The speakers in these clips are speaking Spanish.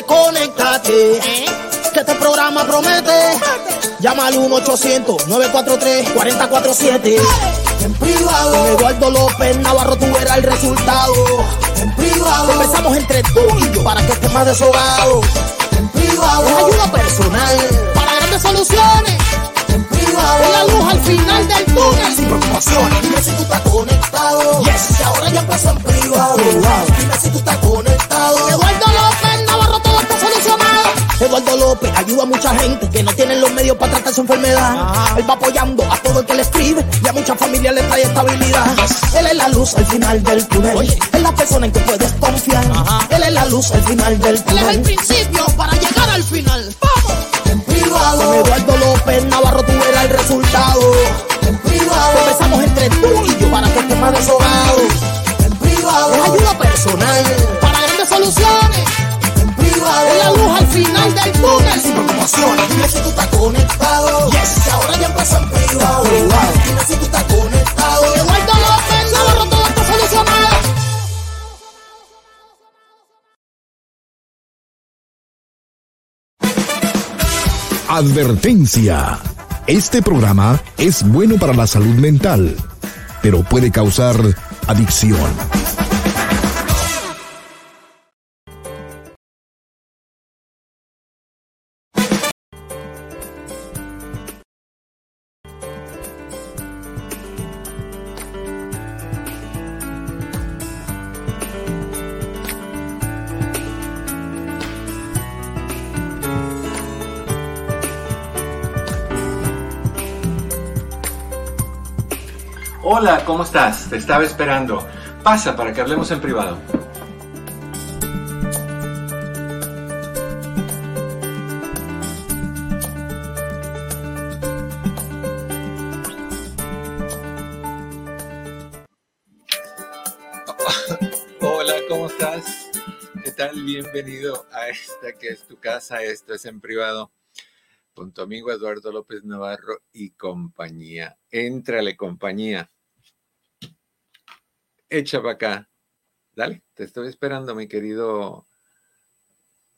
Dale, conéctate. ¿Eh? Que este programa promete. Llama al 1-800-943-4047. En privado. Con Eduardo López Navarro tú verás el resultado. En privado. Empezamos entre tú y yo para que estés más deshogado. En privado. Es ayuda personal. Para grandes soluciones. En privado. Es la luz al final del túnel. Sin preocupaciones. Dime si tú estás conectado. Yes. Que ahora ya Eduardo López ayuda a mucha gente que no tienen los medios para tratar su enfermedad. Él va apoyando a todo el que le escribe y a muchas familias le trae estabilidad. Él es la luz al final del túnel. Es la persona en que puedes confiar. Él es la luz al final del Él es el túnel. principio para llegar al final. ¡Vamos! En privado. Con Eduardo López Navarro tú verás el resultado. En privado. Empezamos entre tú y yo para que estés más deshogado. En privado. Es ayuda personal. Para grandes soluciones. Es la luz al final del túnel. Sin preocupaciones, dime si tú estás conectado. Yes. Que ahora ya empezó en privado. Dime si tú estás conectado. Eduardo López Navarro, todo está solucionado. Advertencia. Este programa es bueno para la salud mental, pero puede causar adicción. Estás? Te estaba esperando. Pasa para que hablemos en privado. Hola, ¿cómo estás? ¿Qué tal? Bienvenido a esta que es tu casa. Esto es en privado con tu amigo Eduardo López Navarro y compañía. Éntrale, compañía. Echa para acá. Dale, te estoy esperando, mi querido.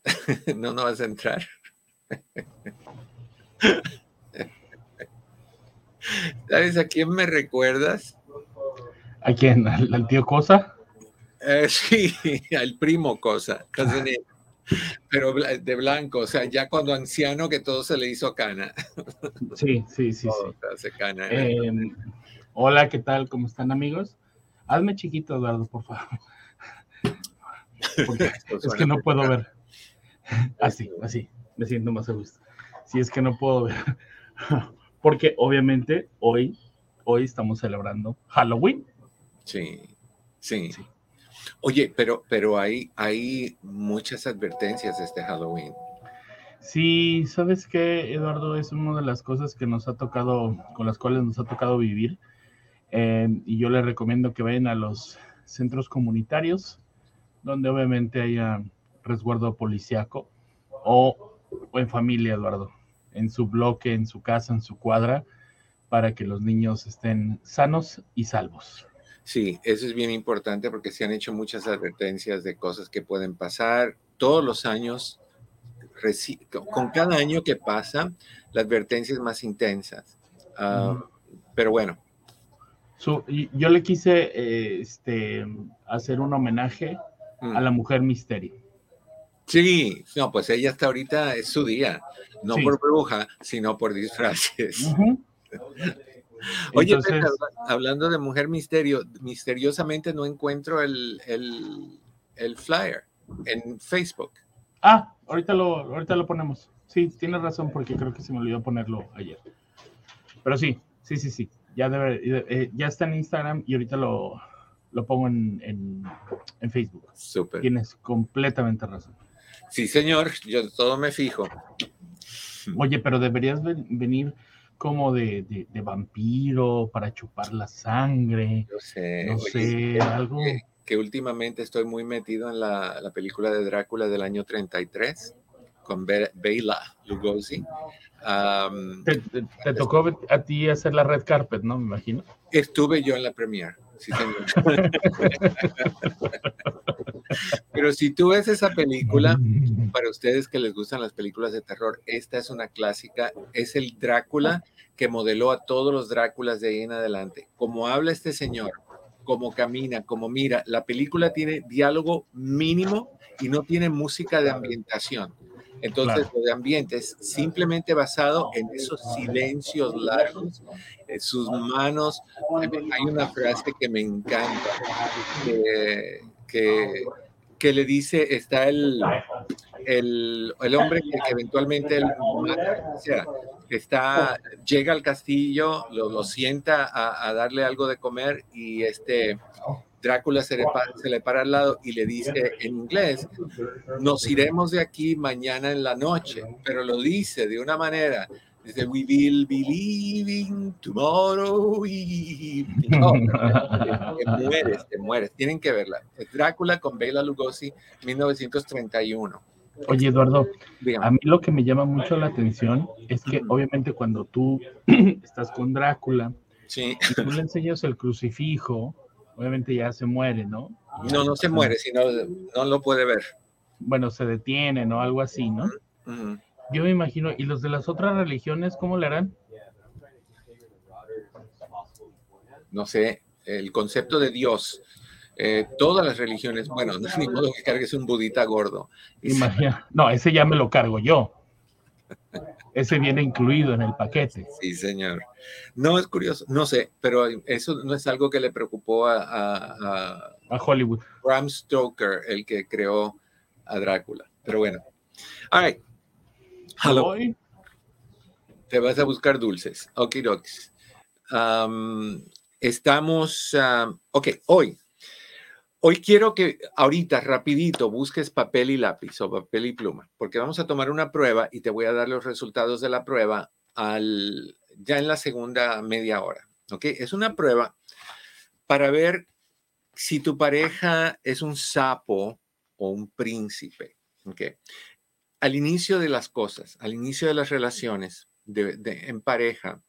no, no vas a entrar. ¿Sabes a quién me recuerdas? ¿A quién? ¿Al, al tío Cosa? Eh, sí, al primo Cosa, Casanero. pero de blanco, o sea, ya cuando anciano que todo se le hizo cana. Sí, sí, sí, Todo sí. se hace cana. ¿eh? Eh, hola, ¿qué tal? ¿Cómo están, amigos? Hazme chiquito, Eduardo, por favor. Porque es que no puedo ver. Así, así. Me siento más a gusto. Sí, es que no puedo ver. Porque obviamente hoy, hoy estamos celebrando Halloween. Sí, sí. Oye, pero, pero hay, hay muchas advertencias este Halloween. Sí, ¿sabes qué, Eduardo? Es una de las cosas que nos ha tocado, con las cuales nos ha tocado vivir. Eh, y yo les recomiendo que vayan a los centros comunitarios, donde obviamente haya resguardo policiaco, o, o en familia, Eduardo, en su bloque, en su casa, en su cuadra, para que los niños estén sanos y salvos. Sí, eso es bien importante porque se han hecho muchas advertencias de cosas que pueden pasar todos los años. Con cada año que pasa, la advertencia es más intensa. Ah, Pero bueno, Yo le quise eh, este, hacer un homenaje mm, a la mujer misterio. sí, no, pues ella hasta ahorita es su día, no Sí. por bruja, sino por disfraces. Oye, Entonces- hablando de mujer misterio, misteriosamente no encuentro el, el, el flyer en Facebook. Ah, ahorita lo, ahorita lo ponemos. Sí, tienes razón porque creo que se me olvidó ponerlo ayer. Pero sí, sí, sí, sí. Ya, debe, eh, ya está en Instagram y ahorita lo, lo pongo en, en, en Facebook. Súper. Tienes completamente razón. Sí, señor, yo todo me fijo. Oye, pero deberías ven- venir como de, de- de vampiro para chupar la sangre. Yo sé. No oye, sé, algo. Que, que últimamente estoy muy metido en la, la película de Drácula del año 33 con Be- Bela Lugosi. Am, Te, te- te tocó a ti hacer la red carpet, ¿no? Me imagino. estuve yo en la premiere. Sí, señor. Pero si tú ves esa película, para ustedes que les gustan las películas de terror, esta es una clásica, es el Drácula que modeló a todos los Dráculas de ahí en adelante. Como habla este señor, como camina, como mira, la película tiene diálogo mínimo y no tiene música de ambientación. Entonces, lo de ambiente es simplemente basado en esos silencios largos, en sus manos. Hay una frase que me encanta, que, que, que le dice, está el, el, el hombre que, eventualmente él mata, o sea, está, llega al castillo, lo, lo sienta a, a, darle algo de comer y este Drácula se le, se le, para al lado y le dice en inglés, nos iremos de aquí mañana en la noche, pero lo dice de una manera, dice, we will be leaving tomorrow y... No, te, mueres, te mueres, tienen que verla. Drácula con Bela Lugosi, 1931. Oye, Eduardo, Dígame. a mí lo que me llama mucho la atención es que obviamente cuando tú estás con Drácula, sí. y tú le enseñas el crucifijo, obviamente ya se muere, ¿no? No, no se muere, sino no lo puede ver. Bueno, se detiene, ¿no? Algo así, ¿no? Uh -huh. Yo me imagino, ¿y los de las otras religiones cómo le harán? No sé, el concepto de Dios. Eh, todas las religiones, bueno, no es ni modo que cargues un budita gordo. Imagina, no, ese ya me lo cargo yo. Ese viene incluido en el paquete. Sí, señor. No es curioso, no sé, pero eso no es algo que le preocupó a, a, a, a Hollywood. Bram Stoker, el que creó a Drácula. Pero bueno. All right. Hello. Te vas a buscar dulces. Ok, um, estamos, uh, ok, hoy. Hoy quiero que ahorita rapidito busques papel y lápiz o papel y pluma, porque vamos a tomar una prueba y te voy a dar los resultados de la prueba al, ya en la segunda media hora. ¿Ok? Es una prueba para ver si tu pareja es un sapo o un príncipe. ¿Ok? Al inicio de las cosas, al inicio de las relaciones de, en pareja,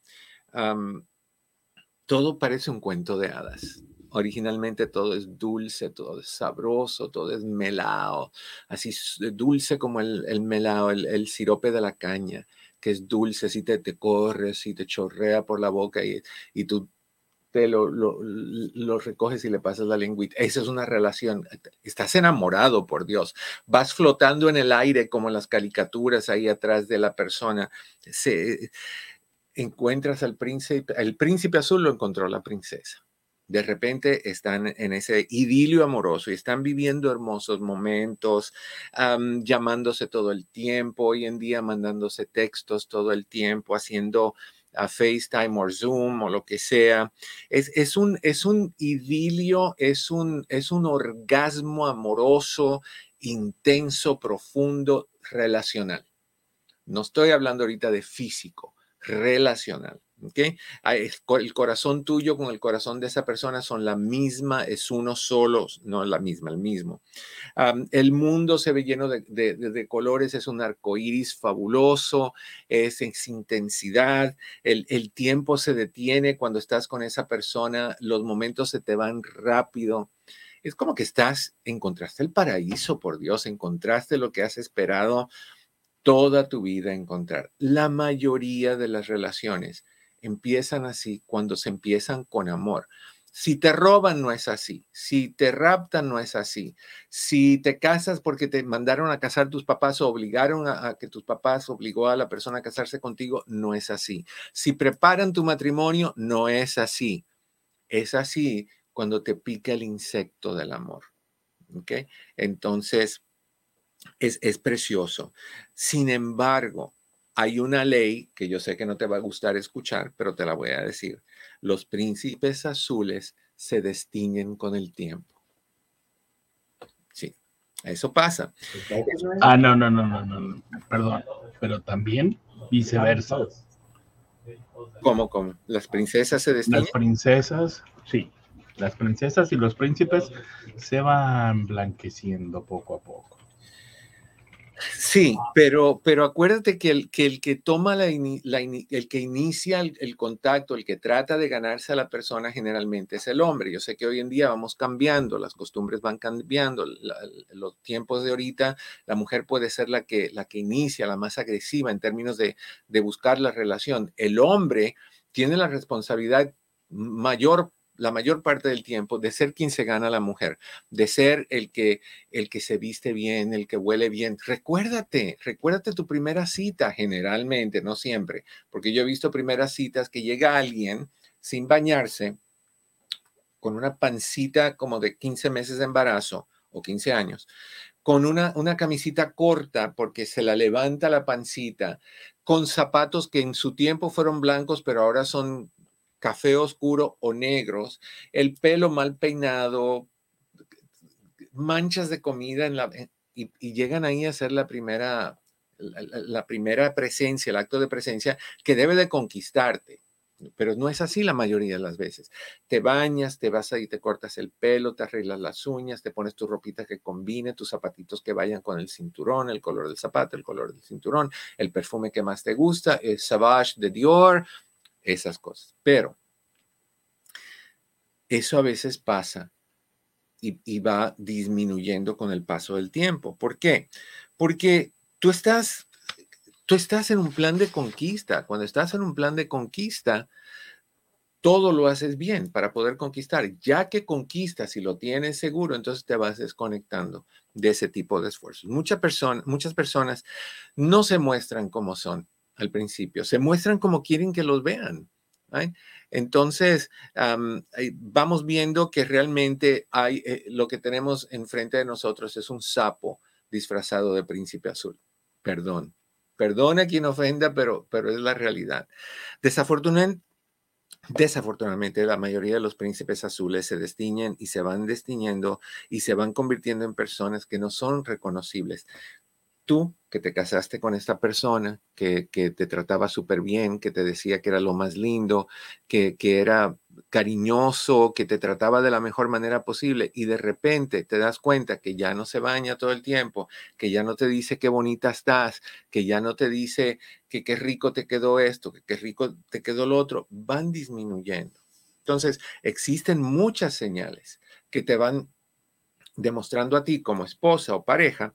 todo parece un cuento de hadas originalmente todo es dulce, todo es sabroso, todo es melao, así dulce como el, el melao, el, sirope de la caña, que es dulce, si te, te corres y te chorrea por la boca y, y tú te lo, lo, lo, recoges y le pasas la lengüita. Esa es una relación. Estás enamorado, por Dios. Vas flotando en el aire como las caricaturas ahí atrás de la persona. Se, encuentras al príncipe, el príncipe azul lo encontró la princesa de repente están en ese idilio amoroso y están viviendo hermosos momentos, llamándose todo el tiempo, hoy en día mandándose textos todo el tiempo, haciendo a FaceTime o Zoom o lo que sea. Es, es, un, es un idilio, es un, es un orgasmo amoroso, intenso, profundo, relacional. No estoy hablando ahorita de físico, relacional. ¿Okay? El corazón tuyo con el corazón de esa persona son la misma, es uno solo, no la misma, el mismo. El mundo se ve lleno de, colores, es un arco iris fabuloso, es, es intensidad, el, el, tiempo se detiene cuando estás con esa persona, los momentos se te van rápido. Es como que estás, encontraste el paraíso, por Dios, encontraste lo que has esperado toda tu vida encontrar. La mayoría de las relaciones empiezan así cuando se empiezan con amor. Si te roban, no es así. Si te raptan, no es así. Si te casas porque te mandaron a casar tus papás o obligaron a, que tus papás obligó a la persona a casarse contigo, no es así. Si preparan tu matrimonio, no es así. Es así cuando te pica el insecto del amor. Entonces, es, es precioso. Sin embargo, hay una ley que yo sé que no te va a gustar escuchar, pero te la voy a decir. Los príncipes azules se destiñen con el tiempo. Sí, eso pasa. Ah, no, no, no, no, no, perdón, pero también viceversa. ¿Cómo, cómo? ¿Las princesas se destiñen? Las princesas, sí. Las princesas y los príncipes se van blanqueciendo poco a poco. Sí, pero, pero acuérdate que el que, el que toma la, el que inicia el, contacto, el que trata de ganarse a la persona generalmente es el hombre. Yo sé que hoy en día vamos cambiando, las costumbres van cambiando, los tiempos de ahorita, la mujer puede ser la que, la que inicia, la más agresiva en términos de, de buscar la relación. El hombre tiene la responsabilidad mayor la mayor parte del tiempo de ser quien se gana la mujer, de ser el que, el que se viste bien, el que huele bien. Recuérdate, recuérdate tu primera cita generalmente, no siempre, porque yo he visto primeras citas que llega alguien sin bañarse, con una pancita como de 15 meses de embarazo o 15 años, con una, una camisita corta porque se la levanta la pancita, con zapatos que en su tiempo fueron blancos, pero ahora son café oscuro o negros, el pelo mal peinado, manchas de comida en la, y, llegan ahí a ser la primera, la, primera presencia, el acto de presencia que debe de conquistarte. Pero no es así la mayoría de las veces. Te bañas, te vas ahí, te cortas el pelo, te arreglas las uñas, te pones tu ropita que combine, tus zapatitos que vayan con el cinturón, el color del zapato, el color del cinturón, el perfume que más te gusta, el Savage de Dior, esas cosas. Pero eso a veces pasa y, va disminuyendo con el paso del tiempo. ¿Por qué? Porque tú estás, tú estás en un plan de conquista. Cuando estás en un plan de conquista, todo lo haces bien para poder conquistar. Ya que conquistas y lo tienes seguro, entonces te vas desconectando de ese tipo de esfuerzos. muchas personas no se muestran como son al principio, se muestran como quieren que los vean. Entonces, vamos viendo que realmente hay, eh, lo que tenemos enfrente de nosotros es un sapo disfrazado de príncipe azul. Perdón. Perdona a quien ofenda, pero, pero es la realidad. Desafortunadamente, Desafortunadamente, la mayoría de los príncipes azules se destiñen y se van destiñendo y se van convirtiendo en personas que no son reconocibles tú que te casaste con esta persona, que, te trataba súper bien, que te decía que era lo más lindo, que, que, era cariñoso, que te trataba de la mejor manera posible y de repente te das cuenta que ya no se baña todo el tiempo, que ya no te dice qué bonita estás, que ya no te dice que qué rico te quedó esto, que qué rico te quedó lo otro, van disminuyendo. Entonces, existen muchas señales que te van demostrando a ti como esposa o pareja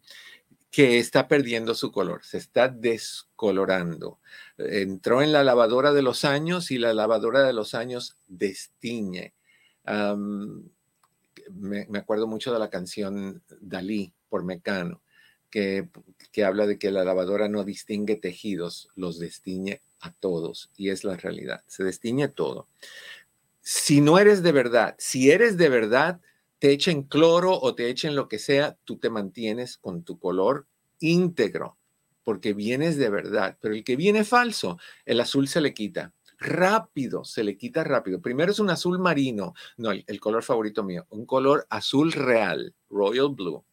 que está perdiendo su color, se está descolorando. Entró en la lavadora de los años y la lavadora de los años destiñe. me, acuerdo mucho de la canción Dalí por Mecano, que, que habla de que la lavadora no distingue tejidos, los destiñe a todos y es la realidad, se destiñe todo. Si no eres de verdad, si eres de verdad, te echen cloro o te echen lo que sea, tú te mantienes con tu color íntegro, porque vienes de verdad. Pero el que viene falso, el azul se le quita. Rápido, se le quita rápido. Primero es un azul marino, no, el, color favorito mío, un color azul real, royal blue.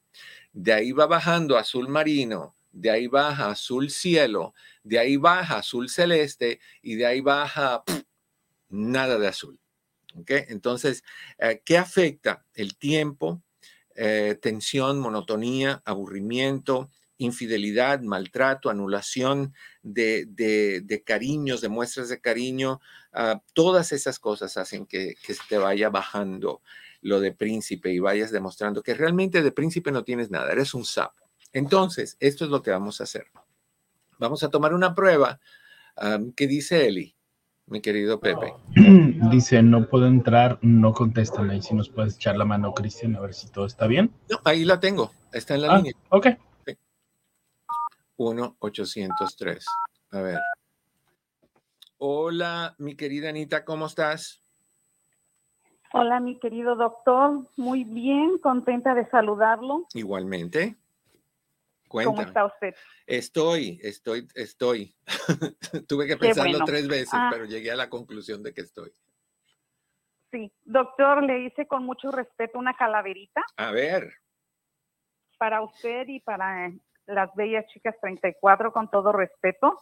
De ahí va bajando azul marino, de ahí baja azul cielo, de ahí baja azul celeste y de ahí baja nada de azul. Entonces, eh, ¿qué afecta? El tiempo, eh, tensión, monotonía, aburrimiento, infidelidad, maltrato, anulación de, cariños, de muestras de cariño, ah, todas esas cosas hacen que, te vaya bajando lo de príncipe y vayas demostrando que realmente de príncipe no tienes nada, eres un sapo. Entonces, esto es lo que vamos a hacer. Vamos a tomar una prueba que dice Eli mi querido Pepe? Dice, no puedo entrar, no contestan ahí. Si nos puedes echar la mano, Cristian, a ver si todo está bien. No, ahí la tengo, está en la ah, línea. Ok. 1-803. A ver. Hola, mi querida Anita, ¿cómo estás? Hola, mi querido doctor. Muy bien, contenta de saludarlo. Igualmente. ¿Cómo está usted? Estoy, estoy, estoy. Tuve que pensarlo tres veces, ah. pero llegué a la conclusión de que estoy. Sí, doctor, le hice con mucho respeto una calaverita. A ver. Para usted y para las bellas chicas 34, con todo respeto.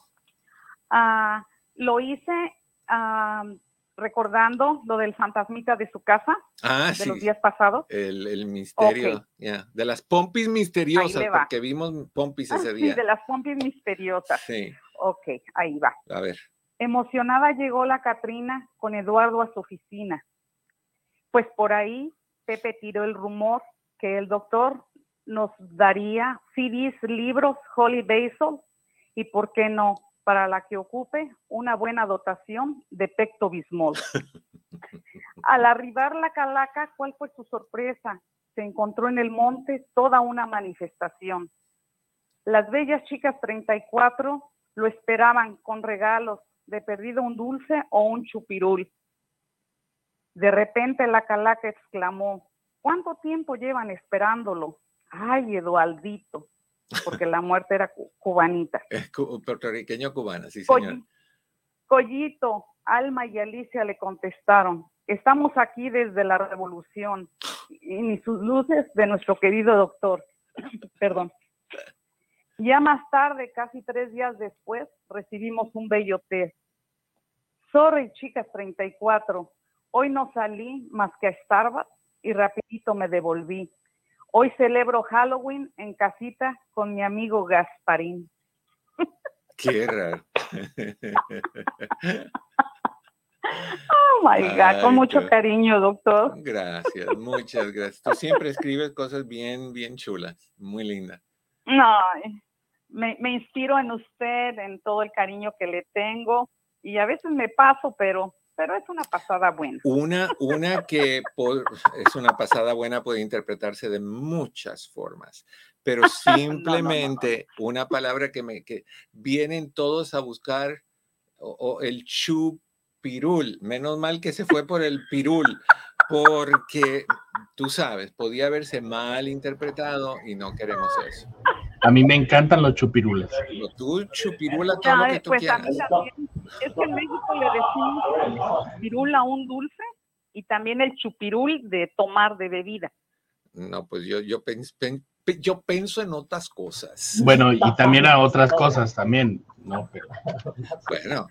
Ah, lo hice recordando lo del fantasmita de su casa Ah, de sí. los días pasados. El, el misterio, ya. De las pompis misteriosas, porque vimos pompis Ah, ese sí, día. de las pompis misteriosas. Sí, Ok, ahí va. a ver. Emocionada llegó la Catrina con Eduardo a su oficina. Pues por ahí Pepe tiró el rumor que el doctor nos daría CDs, libros, Holy Basil y, ¿por qué no? Para la que ocupe una buena dotación de Pecto Bismol. Al arribar la calaca, ¿cuál fue su sorpresa? Se encontró en el monte toda una manifestación. Las bellas chicas 34 lo esperaban con regalos, de perdido un dulce o un chupirul. De repente la calaca exclamó, ¿cuánto tiempo llevan esperándolo? Ay, Edualdito, porque la muerte era cu- cubanita. Es cu- puertorriqueño cubana, sí, señor. Collito, Alma y Alicia le contestaron, estamos aquí desde la revolución y ni sus luces de nuestro querido doctor. Perdón. Ya más tarde, casi tres días después, recibimos un bello té. Sorry, chicas 34. Hoy no salí más que a Starbucks y rapidito me devolví. Hoy celebro Halloween en casita con mi amigo Gasparín. Qué raro. Oh my God, Ay, con mucho cariño, doctor. Gracias, muchas gracias. Tú siempre escribes cosas bien, bien chulas, muy lindas. No, me, me inspiro en usted, en todo el cariño que le tengo y a veces me paso, pero, pero es una pasada buena. Una, una que por- es una pasada buena puede interpretarse de muchas formas, pero no, no. simplemente una palabra que me que vienen todos a buscar o, o el chupirul. Menos mal que se fue por el pirul, porque tú sabes, podía haberse mal interpretado y no queremos eso. A mí me encantan los chupirules. Pero tú chupirula todo lo que tú pues a quieras. mí también. Es que en México le decimos chupirul a un dulce y también el chupirul de tomar de bebida. No, pues yo, yo, pens- pen- pe- yo pienso en otras cosas. Bueno, y también a otras cosas también, ¿no? Pero Bueno,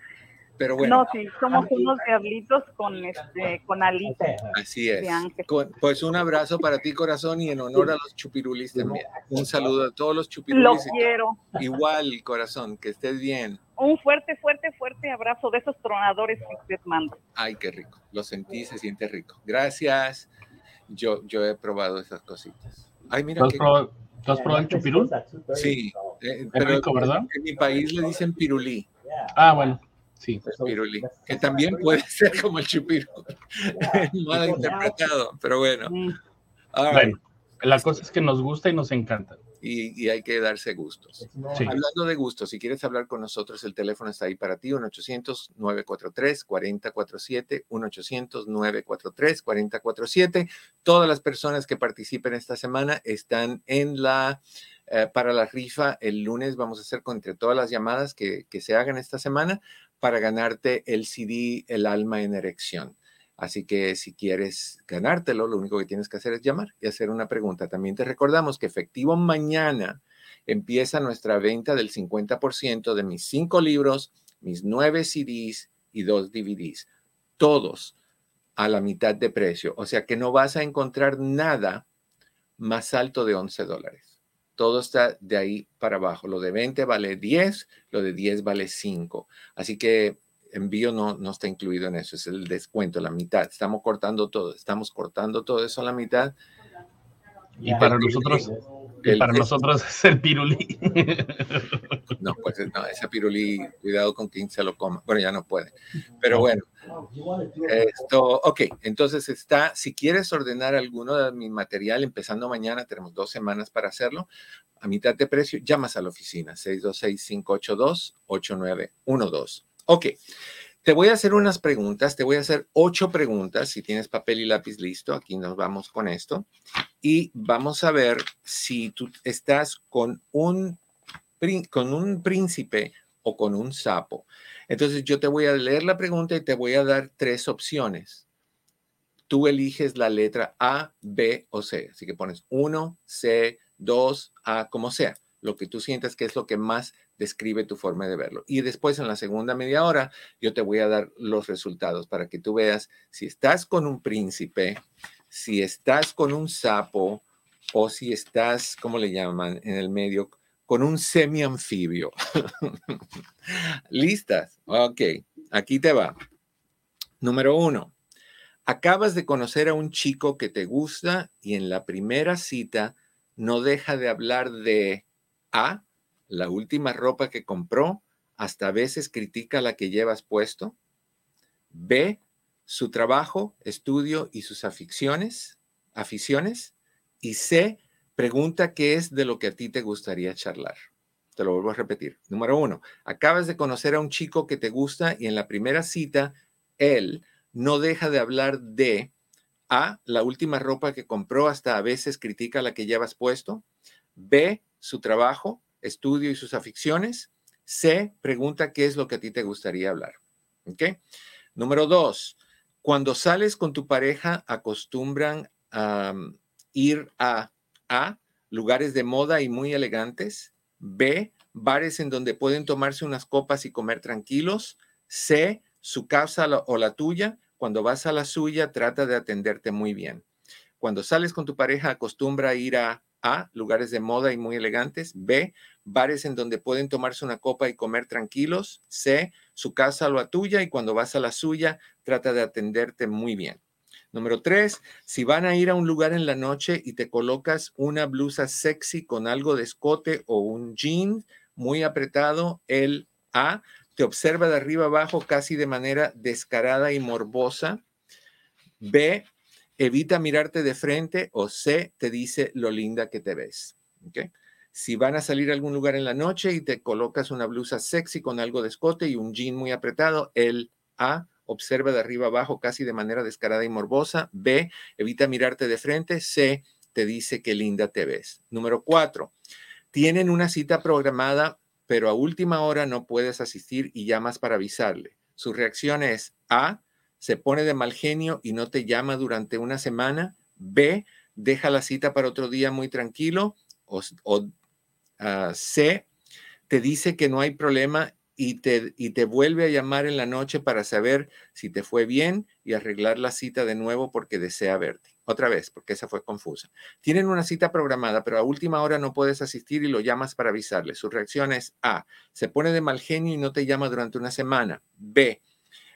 pero bueno, No, sí, somos unos diablitos con este, con alitas. así es. Con- pues un abrazo para ti, corazón, y en honor a los chupirulis también. Un saludo a todos los Lo chupirulis. quiero. Igual, corazón, que estés bien. Un fuerte, fuerte, fuerte abrazo de esos tronadores que usted manda. Ay, qué rico. Lo sentí, se siente rico. Gracias. Yo, yo he probado esas cositas. Ay, mira ¿tú has qué. probado, tú has probado el chupirul? Sí, eh, pero rico, ¿verdad? en mi país le dicen pirulí. Ah, bueno, sí. Que también puede ser como el chupirul. Mal interpretado, pero bueno. Mm. All right. Bueno, la cosa es que nos gusta y nos encanta. y, y hay que darse gustos. Sí. Hablando de gustos, si quieres hablar con nosotros, el teléfono está ahí para ti, 1-800-943-4047, 1-800-943-4047. Todas las personas que participen esta semana están en la, eh, para la rifa el lunes. Vamos a hacer con entre todas las llamadas que, que se hagan esta semana para ganarte el CD El alma en erección. Así que si quieres ganártelo, lo único que tienes que hacer es llamar y hacer una pregunta. También te recordamos que efectivo mañana empieza nuestra venta del 50% de mis cinco libros, mis nueve CDs y dos DVDs. Todos a la mitad de precio. O sea que no vas a encontrar nada más alto de 11 dólares. Todo está de ahí para abajo. Lo de 20 vale 10, lo de 10 vale 5. Así que envío no, no está incluido en eso, es el descuento, la mitad. Estamos cortando todo, estamos cortando todo eso a la mitad. Y para nosotros, el- para el- nosotros es el pirulí. No, pues no, ese pirulí, cuidado con quien se lo coma. Bueno, ya no puede. Pero bueno, esto, ok, entonces está, si quieres ordenar alguno de mi material, empezando mañana, tenemos dos semanas para hacerlo, a mitad de precio, llamas a la oficina, 626-582-8912. Ok, te voy a hacer unas preguntas, te voy a hacer ocho preguntas, si tienes papel y lápiz listo, aquí nos vamos con esto, y vamos a ver si tú estás con un, con un príncipe o con un sapo. Entonces yo te voy a leer la pregunta y te voy a dar tres opciones. Tú eliges la letra A, B o C. Así que pones 1, C, 2, A, como sea. Lo que tú sientas que es lo que más describe tu forma de verlo. Y después en la segunda media hora yo te voy a dar los resultados para que tú veas si estás con un príncipe, si estás con un sapo o si estás, ¿cómo le llaman en el medio? Con un semi-anfibio. ¿Listas? Ok, aquí te va. Número uno, acabas de conocer a un chico que te gusta y en la primera cita no deja de hablar de A, la última ropa que compró, hasta a veces critica la que llevas puesto. B, su trabajo, estudio y sus aficiones, aficiones. Y C, pregunta qué es de lo que a ti te gustaría charlar. Te lo vuelvo a repetir. Número uno, acabas de conocer a un chico que te gusta y en la primera cita, él no deja de hablar de A, la última ropa que compró, hasta a veces critica la que llevas puesto. B, su trabajo, estudio y sus aficiones. C, pregunta qué es lo que a ti te gustaría hablar. Número dos, cuando sales con tu pareja, acostumbran a ir a A, lugares de moda y muy elegantes. B, bares en donde pueden tomarse unas copas y comer tranquilos. C, su casa o la tuya. Cuando vas a la suya, trata de atenderte muy bien. Cuando sales con tu pareja, acostumbra ir a a, lugares de moda y muy elegantes. B, bares en donde pueden tomarse una copa y comer tranquilos. C, su casa o la tuya y cuando vas a la suya, trata de atenderte muy bien. Número tres, si van a ir a un lugar en la noche y te colocas una blusa sexy con algo de escote o un jean muy apretado, el A te observa de arriba abajo casi de manera descarada y morbosa. B, evita mirarte de frente o C, te dice lo linda que te ves. Si van a salir a algún lugar en la noche y te colocas una blusa sexy con algo de escote y un jean muy apretado, el A, observa de arriba abajo casi de manera descarada y morbosa. B, evita mirarte de frente. C, te dice qué linda te ves. Número cuatro, tienen una cita programada, pero a última hora no puedes asistir y llamas para avisarle. Su reacción es A, se pone de mal genio y no te llama durante una semana. B, deja la cita para otro día muy tranquilo. O, ah, C, te dice que no hay problema y te, y te vuelve a llamar en la noche para saber si te fue bien y arreglar la cita de nuevo porque desea verte. Otra vez, porque esa fue confusa. Tienen una cita programada, pero a última hora no puedes asistir y lo llamas para avisarle. Su reacción es A, se pone de mal genio y no te llama durante una semana. B,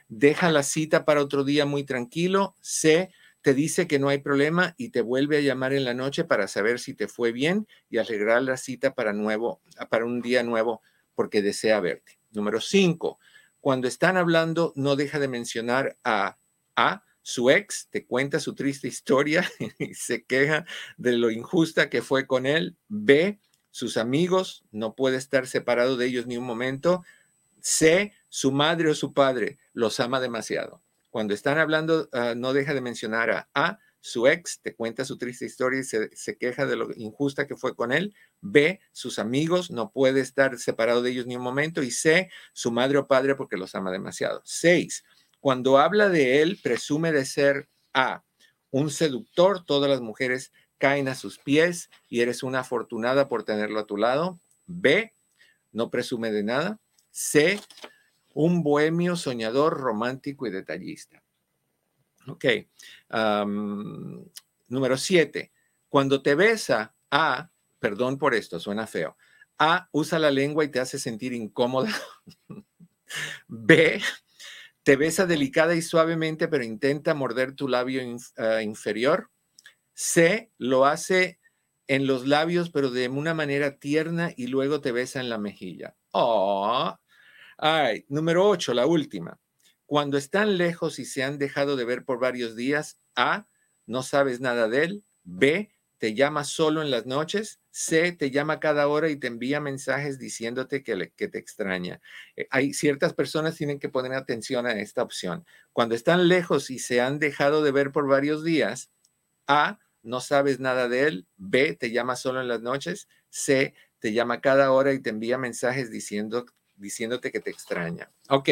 deja la cita para otro día muy tranquilo. C, te dice que no hay problema y te vuelve a llamar en la noche para saber si te fue bien y alegrar la cita para, nuevo, para un día nuevo porque desea verte. Número 5. Cuando están hablando, no deja de mencionar a A, su ex, te cuenta su triste historia y se queja de lo injusta que fue con él. B, sus amigos, no puede estar separado de ellos ni un momento. C, su madre o su padre los ama demasiado. Cuando están hablando, ah, no deja de mencionar a A, su ex, te cuenta su triste historia y se, se, queja de lo injusta que fue con él. B, sus amigos, no puede estar separado de ellos ni un momento. Y C, su madre o padre porque los ama demasiado. Seis, cuando habla de él, presume de ser A, un seductor, todas las mujeres caen a sus pies y eres una afortunada por tenerlo a tu lado. B, no presume de nada. C, un bohemio soñador, romántico y detallista. Ok. número siete. Cuando te besa, A, perdón por esto, suena feo. A, usa la lengua y te hace sentir incómoda. B, te besa delicada y suavemente, pero intenta morder tu labio ah, inferior. C, lo hace en los labios, pero de una manera tierna y luego te besa en la mejilla. Oh, Ay, número ocho, la última. Cuando están lejos y se han dejado de ver por varios días, A, no sabes nada de él. B, te llama solo en las noches. C, te llama cada hora y te envía mensajes diciéndote que, que te extraña. Eh, hay ciertas personas tienen que poner atención a esta opción. Cuando están lejos y se han dejado de ver por varios días, A, no sabes nada de él. B, te llama solo en las noches. C, te llama cada hora y te envía mensajes diciendo, diciéndote que te extraña. Ok,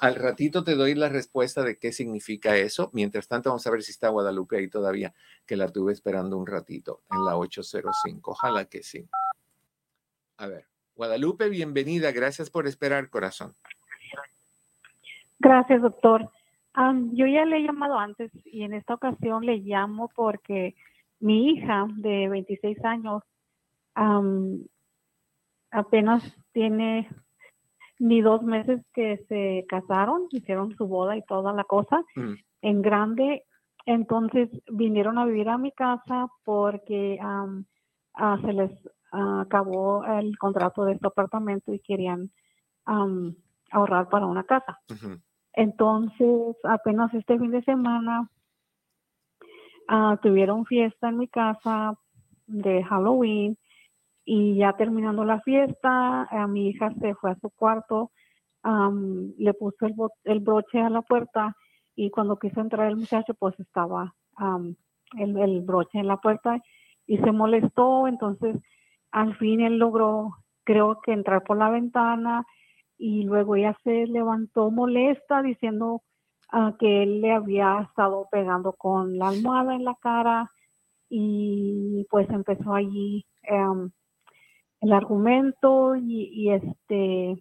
al ratito te doy la respuesta de qué significa eso. Mientras tanto, vamos a ver si está Guadalupe ahí todavía, que la tuve esperando un ratito en la 805. Ojalá que sí. A ver, Guadalupe, bienvenida. Gracias por esperar, corazón. Gracias, doctor. yo ya le he llamado antes y en esta ocasión le llamo porque mi hija de 26 años apenas tiene ni dos meses que se casaron, hicieron su boda y toda la cosa Mm. en grande. Entonces vinieron a vivir a mi casa porque ah, se les ah, acabó el contrato de este apartamento y querían am, ahorrar para una casa. Entonces, apenas este fin de semana ah, tuvieron fiesta en mi casa de Halloween y ya terminando la fiesta, a mi hija se fue a su cuarto, am, le puso el, el broche a la puerta y cuando quiso entrar el muchacho, pues estaba am, el, broche en la puerta y se molestó, entonces al fin él logró, creo que entrar por la ventana y luego ella se levantó molesta diciendo ah, que él le había estado pegando con la almohada en la cara y pues empezó allí em, el argumento y, y, este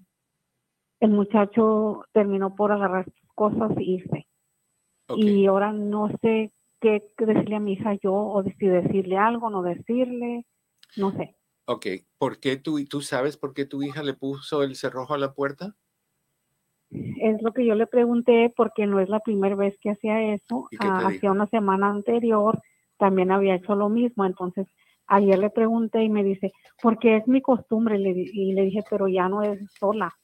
el muchacho terminó por agarrar sus cosas e irse y ahora no sé qué decirle a mi hija yo o si decirle algo no decirle no sé Ok, ¿por qué tú, tú sabes por qué tu hija le puso el cerrojo a la puerta? Es lo que yo le pregunté porque no es la primera vez que hacía eso. ¿Y qué te Ah, hacía una semana anterior también había hecho lo mismo. Entonces ayer le pregunté y me dice, porque es mi costumbre. Y le dije, pero ya no es sola.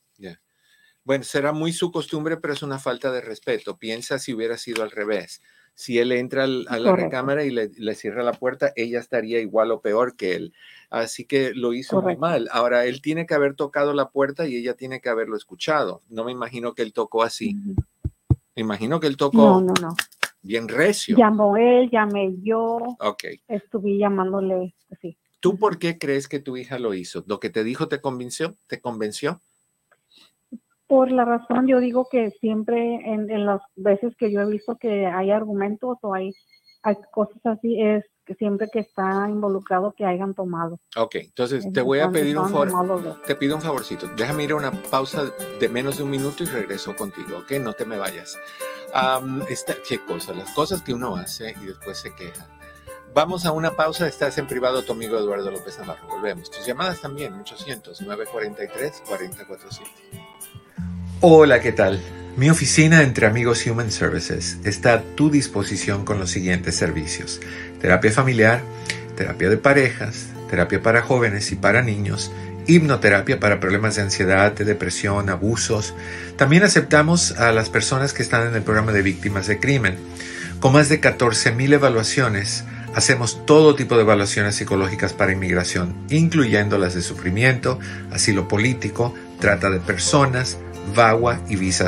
Bueno, será muy su costumbre, pero es una falta de respeto. Piensa si hubiera sido al revés. Si él entra al- a la Correcto. recámara y le, le cierra la puerta, ella estaría igual o peor que él. Así que lo hizo muy mal. Ahora, él tiene que haber tocado la puerta y ella tiene que haberlo escuchado. No me imagino que él tocó así. Me imagino que él tocó No, no, no. Bien recio. Llamó él, llamé yo, Ok. estuve llamándole, sí. ¿Tú por qué crees que tu hija lo hizo? ¿Lo que te dijo te convenció? ¿Te convenció? Por la razón, yo digo que siempre en, en las veces que yo he visto que hay argumentos o hay, hay cosas así, es que siempre que está involucrado que hayan tomado. Ok, entonces te voy a pedir un favor. Te pido un favorcito. Déjame ir a una pausa de menos de un minuto y regreso contigo, ¿ok? No te me vayas. Am, esta- ¿Qué cosa? Las cosas que uno hace y después se queja. Vamos a una pausa. Estás en privado, tu amigo Eduardo López Navarro. Volvemos. Tus llamadas también, 800-943-4047. Hola, ¿qué tal? Mi oficina entre amigos Human Services está a tu disposición con los siguientes servicios. Terapia familiar, terapia de parejas, terapia para jóvenes y para niños, hipnoterapia para problemas de ansiedad, de depresión, abusos. También aceptamos a las personas que están en el programa de víctimas de crimen. Con más de 14.000 evaluaciones, hacemos todo tipo de evaluaciones psicológicas para inmigración, incluyendo las de sufrimiento, asilo político, trata de personas, VAWA y Visa.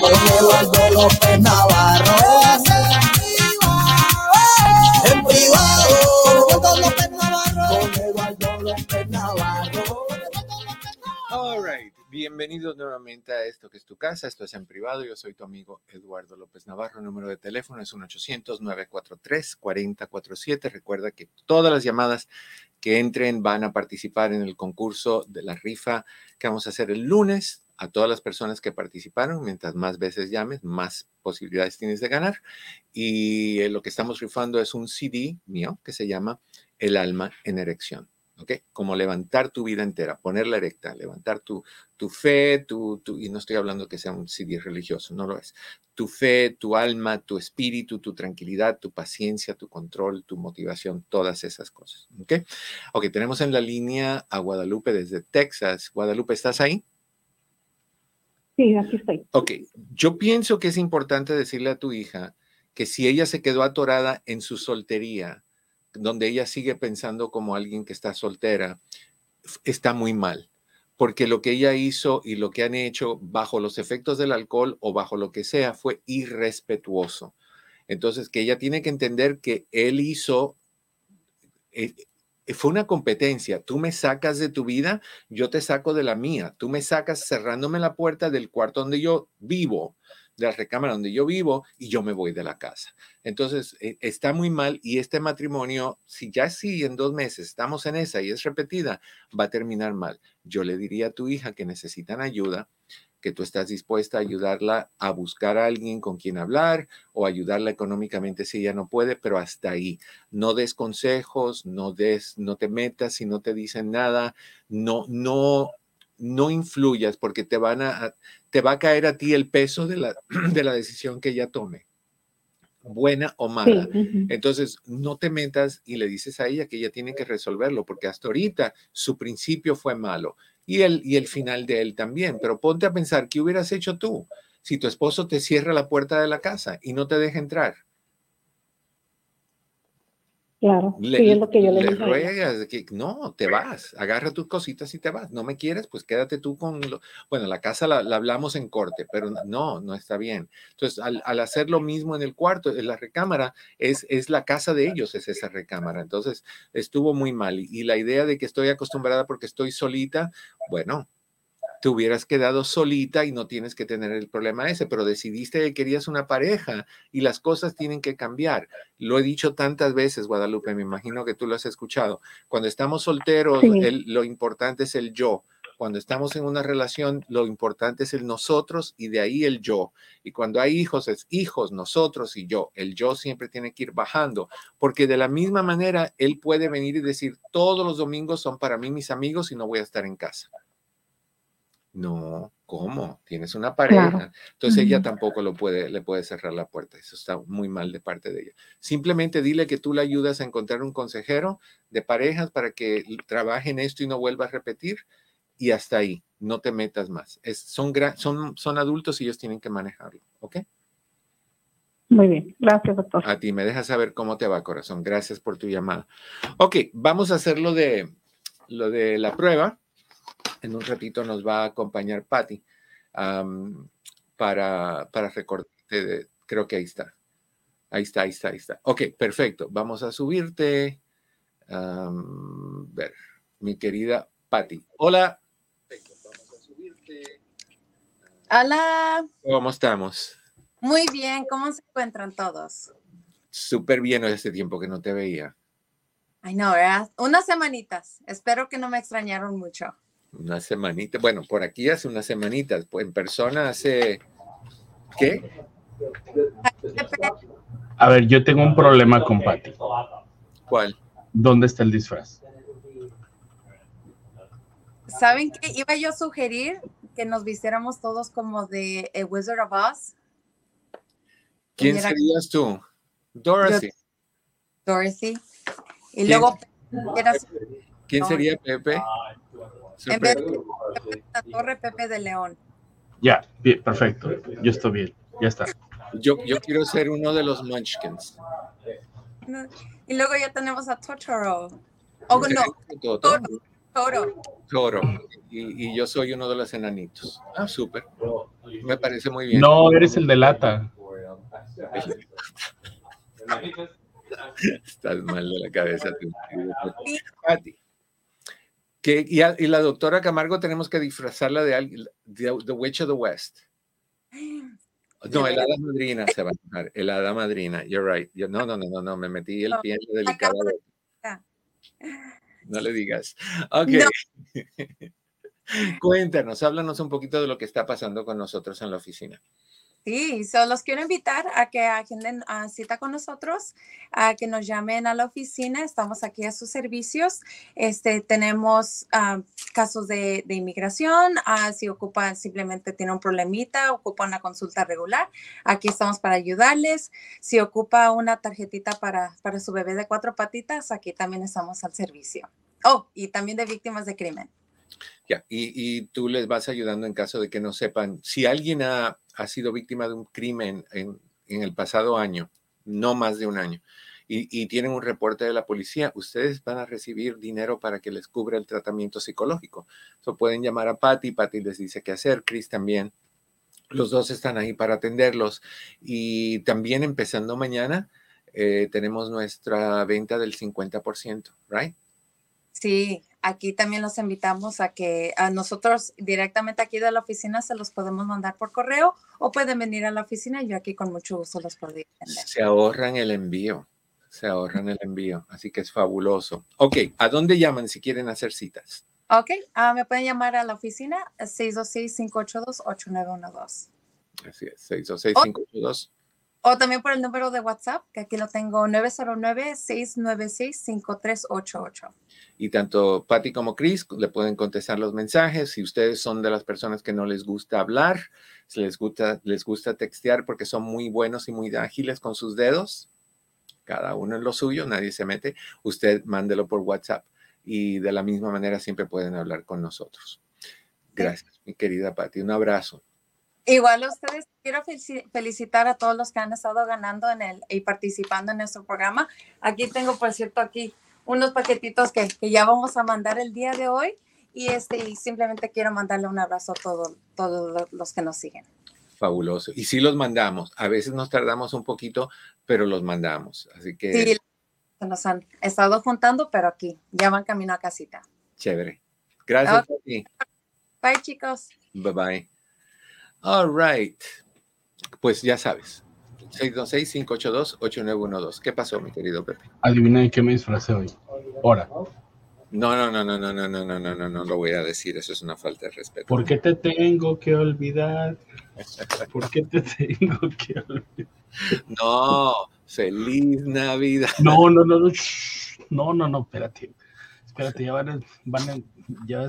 Con Eduardo López Navarro. En privado. Con Eduardo López Navarro. Bienvenidos nuevamente a esto que es tu casa. Esto es en privado. Yo soy tu amigo Eduardo López Navarro. El número de teléfono es 1-800-943-4047. Recuerda que todas las llamadas que entren van a participar en el concurso de la rifa que vamos a hacer el lunes. A todas las personas que participaron, mientras más veces llames, más posibilidades tienes de ganar. Y eh, lo que estamos rifando es un CD mío que se llama El alma en erección. ¿ok? Como levantar tu vida entera, ponerla erecta, levantar tu, tu fe, tu, tu- y no estoy hablando que sea un CD religioso, no lo es. Tu fe, tu alma, tu espíritu, tu tranquilidad, tu paciencia, tu control, tu motivación, todas esas cosas, ¿ok? Ok, tenemos en la línea a Guadalupe desde Texas. Guadalupe, ¿estás ahí? Sí, aquí estoy. Ok, yo pienso que es importante decirle a tu hija que si ella se quedó atorada en su soltería, donde ella sigue pensando como alguien que está soltera, está muy mal, porque lo que ella hizo y lo que han hecho bajo los efectos del alcohol o bajo lo que sea fue irrespetuoso. Entonces, que ella tiene que entender que él hizo, eh, fue una competencia. Tú me sacas de tu vida, yo te saco de la mía. Tú me sacas cerrándome la puerta del cuarto donde yo vivo de la recámara donde yo vivo y yo me voy de la casa. Entonces, eh, está muy mal y este matrimonio, si ya sí en dos meses estamos en esa y es repetida, va a terminar mal. Yo le diría a tu hija que necesitan ayuda, que tú estás dispuesta a ayudarla a buscar a alguien con quien hablar o ayudarla económicamente si ella no puede, pero hasta ahí. No des consejos, no des, no te metas si no te dicen nada, no, no no influyas porque te van a, te va a caer a ti el peso de la, de la decisión que ella tome, buena o mala. Entonces, no te metas y le dices a ella que ella tiene que resolverlo, porque hasta ahorita su principio fue malo y el, y el final de él también. Pero ponte a pensar, ¿qué hubieras hecho tú si tu esposo te cierra la puerta de la casa y no te deja entrar? Claro, le, es lo que yo le, ruegas que no, te vas, agarra tus cositas y te vas. No me quieres, pues quédate tú con, lo, bueno, la casa la, hablamos en corte, pero no, no está bien. Entonces, al, hacer lo mismo en el cuarto, en la recámara, es, es la casa de ellos, es esa recámara. Entonces, estuvo muy mal. y la idea de que estoy acostumbrada porque estoy solita, bueno, te hubieras quedado solita y no tienes que tener el problema ese, pero decidiste que querías una pareja y las cosas tienen que cambiar. Lo he dicho tantas veces, Guadalupe, me imagino que tú lo has escuchado. Cuando estamos solteros, lo importante es el yo. Cuando estamos en una relación, lo importante es el nosotros y de ahí el yo. Y cuando hay hijos, es hijos, nosotros y yo. El yo siempre tiene que ir bajando, porque de la misma manera, él puede venir y decir, todos los domingos son para mí mis amigos y no voy a estar en casa. No, ¿cómo? Tienes una pareja. Entonces ella tampoco lo puede, le puede cerrar la puerta. Eso está muy mal de parte de ella. Simplemente dile que tú le ayudas a encontrar un consejero de parejas para que trabaje en esto y no vuelva a repetir. Y hasta ahí, no te metas más. Es, son, son, son adultos y ellos tienen que manejarlo. ¿Ok? Muy bien, gracias, doctor. A ti, me dejas saber cómo te va, corazón. Gracias por tu llamada. Ok, vamos a hacer lo de, lo de la prueba. En un ratito nos va a acompañar Patty para, para recordarte. creo que ahí está. Ahí está, ahí está, ahí está. Ok, perfecto. Vamos a subirte. ver, mi querida Patty. Hola. Vamos a subirte. Hola. ¿Cómo estamos? Muy bien, ¿cómo se encuentran todos? Súper bien este tiempo que no te veía. Ay, no, ¿verdad? Unas semanitas. Espero que no me extrañaron mucho. Una semanita. Bueno, por aquí hace unas semanitas. Pues en persona hace. ¿Qué? A ver, yo tengo un problema con Patty. ¿Cuál? ¿Dónde está el disfraz? ¿Saben qué? Iba yo a sugerir que nos vistiéramos todos como de A Wizard of Oz. ¿Quién serías tú? Dorothy. Dorothy. Y luego. ¿Quién sería Pepe? En vez de la Torre Pepe de León. Ya, bien, perfecto. Yo estoy bien. Ya está. Yo, yo quiero ser uno de los Munchkins. Y luego ya tenemos a Totoro. Oh, no. Toro. Toro. Y, y, yo soy uno de los enanitos. Ah, súper. Me parece muy bien. No, eres el de lata. Estás mal de la cabeza. Tú. Que, y, la doctora Camargo tenemos que disfrazarla de, The Witch of the West. No, el hada madrina se va a llamar. El hada madrina. You're right. no, no, no, no, no. Me metí el pie en la delicada. No le digas. Ok. Cuéntanos, háblanos un poquito de lo que está pasando con nosotros en la oficina. Sí, so los quiero invitar a que agenden uh, cita con nosotros, a que nos llamen a la oficina. Estamos aquí a sus servicios. Este, tenemos uh, casos de, de inmigración. Uh, si ocupa, simplemente tiene un problemita, ocupa una consulta regular. Aquí estamos para ayudarles. Si ocupa una tarjetita para, para su bebé de cuatro patitas, aquí también estamos al servicio. Oh, y también de víctimas de crimen. Ya, y, tú les vas ayudando en caso de que no sepan. Si alguien ha, sido víctima de un crimen en, el pasado año, no más de un año, y, tienen un reporte de la policía, ustedes van a recibir dinero para que les cubra el tratamiento psicológico. So, pueden llamar a Patty, Patty les dice qué hacer, Chris también. Los dos están ahí para atenderlos. Y también empezando mañana, eh, tenemos nuestra venta del 50%, ¿right? Sí, aquí también los invitamos a que a nosotros directamente aquí de la oficina se los podemos mandar por correo o pueden venir a la oficina y yo aquí con mucho gusto los podría atender. Se ahorran el envío, se ahorran el envío, así que es fabuloso. Ok, ¿a dónde llaman si quieren hacer citas? Ok, uh, me pueden llamar a la oficina 626-582-8912. Así es, 626-582. O también por el número de WhatsApp, que aquí lo tengo, 909-696-5388. Y tanto Patty como Chris le pueden contestar los mensajes. Si ustedes son de las personas que no les gusta hablar, si les gusta, les gusta textear porque son muy buenos y muy ágiles con sus dedos, cada uno en lo suyo, nadie se mete, usted mándelo por WhatsApp. Y de la misma manera siempre pueden hablar con nosotros. Gracias, mi querida Patty. Un abrazo. Igual a ustedes, quiero felicitar a todos los que han estado ganando en el y participando en nuestro programa. Aquí tengo, por cierto, aquí unos paquetitos que, que ya vamos a mandar el día de hoy. Y, este, y simplemente quiero mandarle un abrazo a todos todos los que nos siguen. Fabuloso. Y sí los mandamos. A veces nos tardamos un poquito, pero los mandamos. Así que... Sí, nos han estado juntando, pero aquí ya van camino a casita. Chévere. Gracias. Okay. Bye, chicos. Bye bye. All right. Pues ya sabes. 626-582-8912. ¿Qué pasó, mi querido Pepe? Adivina de qué me disfrazé hoy. Ahora. No, no, no, no, no, no, no, no, no, no, no lo voy a decir. Eso es una falta de respeto. ¿Por qué te tengo que olvidar? ¿Por qué te tengo que olvidar? No, feliz Navidad. No, no, no, no, no, no, no, espérate. Espérate, ya van a, van a, ya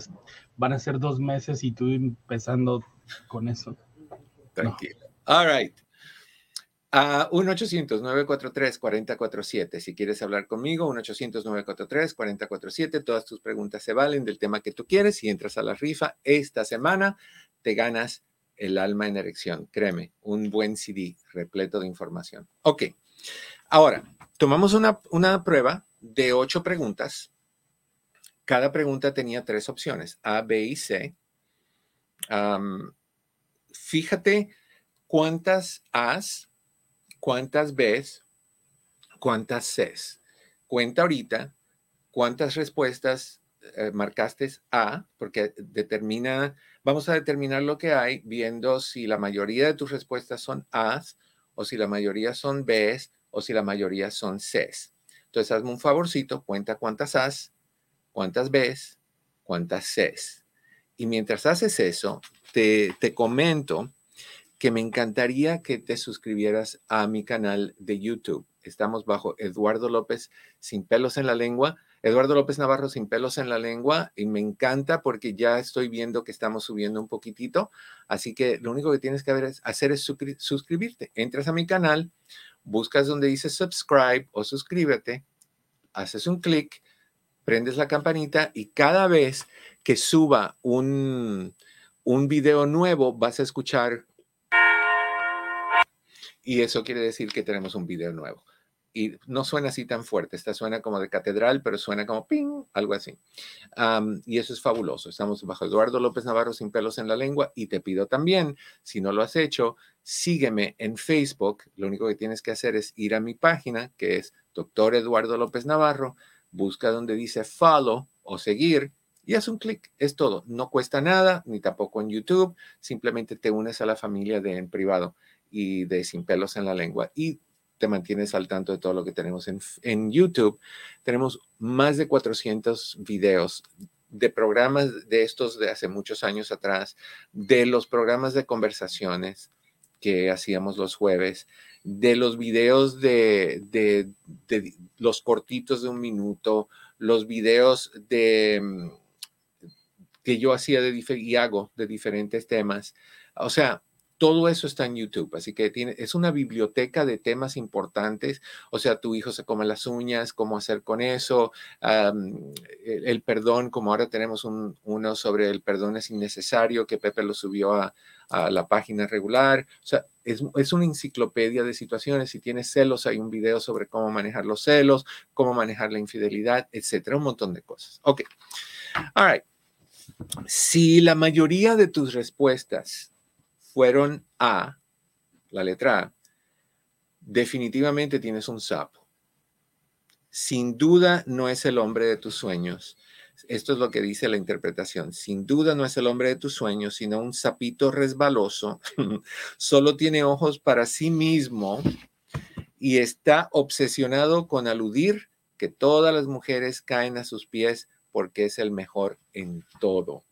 van a ser dos meses y tú empezando con eso. Tranquilo. All right. Uh, 1-800-943-4047. Si quieres hablar conmigo, 1-800-943-4047. Todas tus preguntas se valen del tema que tú quieres. Si entras a la rifa esta semana, te ganas el alma en erección. Créeme, un buen CD repleto de información. Ok. Ahora, tomamos una, una prueba de ocho preguntas. Cada pregunta tenía tres opciones, A, B y C. fíjate cuántas has, cuántas ves, cuántas ses. Cuenta ahorita cuántas respuestas eh, marcaste A, porque determina, vamos a determinar lo que hay viendo si la mayoría de tus respuestas son As, o si la mayoría son Bs, o si la mayoría son Cs. Entonces, hazme un favorcito, cuenta cuántas As, cuántas Bs, cuántas Cs. Y mientras haces eso, te, comento que me encantaría que te suscribieras a mi canal de YouTube. Estamos bajo Eduardo López sin pelos en la lengua. Eduardo López Navarro sin pelos en la lengua y me encanta porque ya estoy viendo que estamos subiendo un poquitito. Así que lo único que tienes que hacer es suscribirte. Entras a mi canal, buscas donde dice subscribe o suscríbete, haces un clic, prendes la campanita y cada vez que suba un, un video nuevo, vas a escuchar. Y eso quiere decir que tenemos un video nuevo. Y no suena así tan fuerte, esta suena como de catedral, pero suena como ping, algo así. y eso es fabuloso. Estamos bajo Eduardo López Navarro sin pelos en la lengua y te pido también, si no lo has hecho, sígueme en Facebook. Lo único que tienes que hacer es ir a mi página, que es Doctor Eduardo López Navarro, busca donde dice follow o seguir y haz un clic, es todo. No cuesta nada, ni tampoco en YouTube. Simplemente te unes a la familia de en privado y de sin pelos en la lengua y te mantienes al tanto de todo lo que tenemos en, en YouTube. Tenemos más de 400 videos de programas de estos de hace muchos años atrás, de los programas de conversaciones que hacíamos los jueves, de los videos de, de, de los cortitos de un minuto, los videos de que yo hacía de y hago de diferentes temas. O sea, Todo eso está en YouTube, así que tiene, es una biblioteca de temas importantes, o sea, tu hijo se come las uñas, cómo hacer con eso, el, perdón, como ahora tenemos un, uno sobre el perdón es innecesario, que Pepe lo subió a, a la página regular, o sea, es, es, una enciclopedia de situaciones. Si tienes celos, hay un video sobre cómo manejar los celos, cómo manejar la infidelidad, etcétera, un montón de cosas. Ok. All right. Si la mayoría de tus respuestas fueron A, la letra A, definitivamente tienes un sapo. Sin duda no es el hombre de tus sueños. Esto es lo que dice la interpretación. Sin duda no es el hombre de tus sueños, sino un sapito resbaloso. Solo tiene ojos para sí mismo y está obsesionado con aludir que todas las mujeres caen a sus pies porque es el mejor en todo.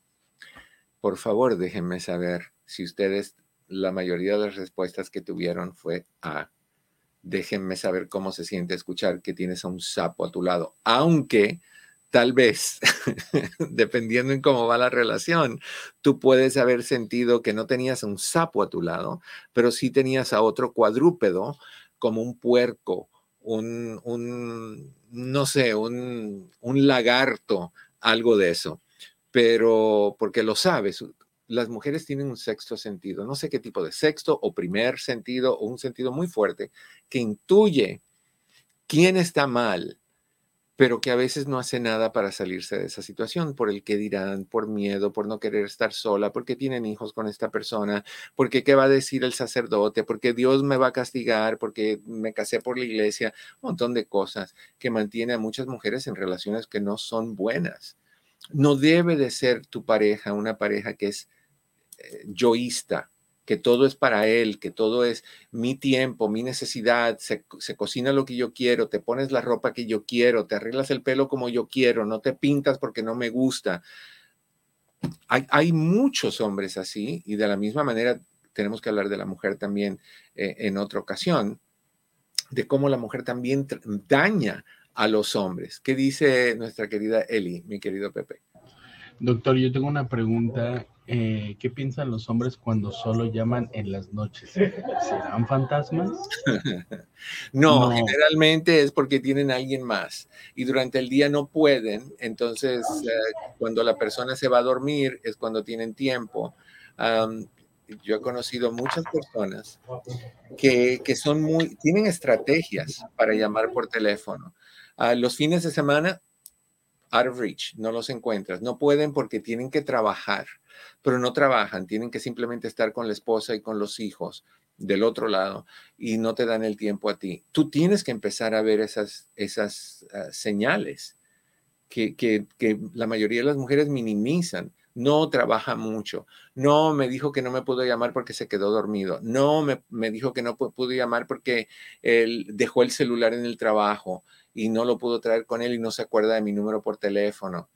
Por favor, déjenme saber si ustedes, la mayoría de las respuestas que tuvieron fue A. Déjenme saber cómo se siente escuchar que tienes a un sapo a tu lado, aunque tal vez, dependiendo en cómo va la relación, tú puedes haber sentido que no tenías a un sapo a tu lado, pero sí tenías a otro cuadrúpedo, como un puerco, un, un no sé, un, un lagarto, algo de eso. Pero porque lo sabes, las mujeres tienen un sexto sentido, no sé qué tipo de sexto o primer sentido o un sentido muy fuerte que intuye quién está mal, pero que a veces no hace nada para salirse de esa situación, por el que dirán, por miedo, por no querer estar sola, porque tienen hijos con esta persona, porque qué va a decir el sacerdote, porque Dios me va a castigar, porque me casé por la iglesia, un montón de cosas que mantiene a muchas mujeres en relaciones que no son buenas. No debe de ser tu pareja una pareja que es eh, yoísta, que todo es para él, que todo es mi tiempo, mi necesidad, se, cocina lo que yo quiero, te pones la ropa que yo quiero, te arreglas el pelo como yo quiero, no te pintas porque no me gusta. Hay, hay muchos hombres así y de la misma manera tenemos que hablar de la mujer también eh, en otra ocasión, de cómo la mujer también daña a los hombres. ¿Qué dice nuestra querida Eli, mi querido Pepe? Doctor, yo tengo una pregunta eh, ¿qué piensan los hombres cuando solo llaman en las noches? ¿Serán fantasmas? no, generalmente es porque tienen a alguien más y durante el día no pueden, entonces eh, cuando la persona se va a dormir es cuando tienen tiempo. yo he conocido muchas personas que, que, son muy, tienen estrategias para llamar por teléfono. a los fines de semana, out of reach, no los encuentras, no pueden porque tienen que trabajar pero no trabajan, tienen que simplemente estar con la esposa y con los hijos del otro lado y no te dan el tiempo a ti. Tú tienes que empezar a ver esas, esas ah, señales que, que, que, la mayoría de las mujeres minimizan. No trabaja mucho. No me dijo que no me pudo llamar porque se quedó dormido. No me, me dijo que no pudo llamar porque él dejó el celular en el trabajo y no lo pudo traer con él y no se acuerda de mi número por teléfono.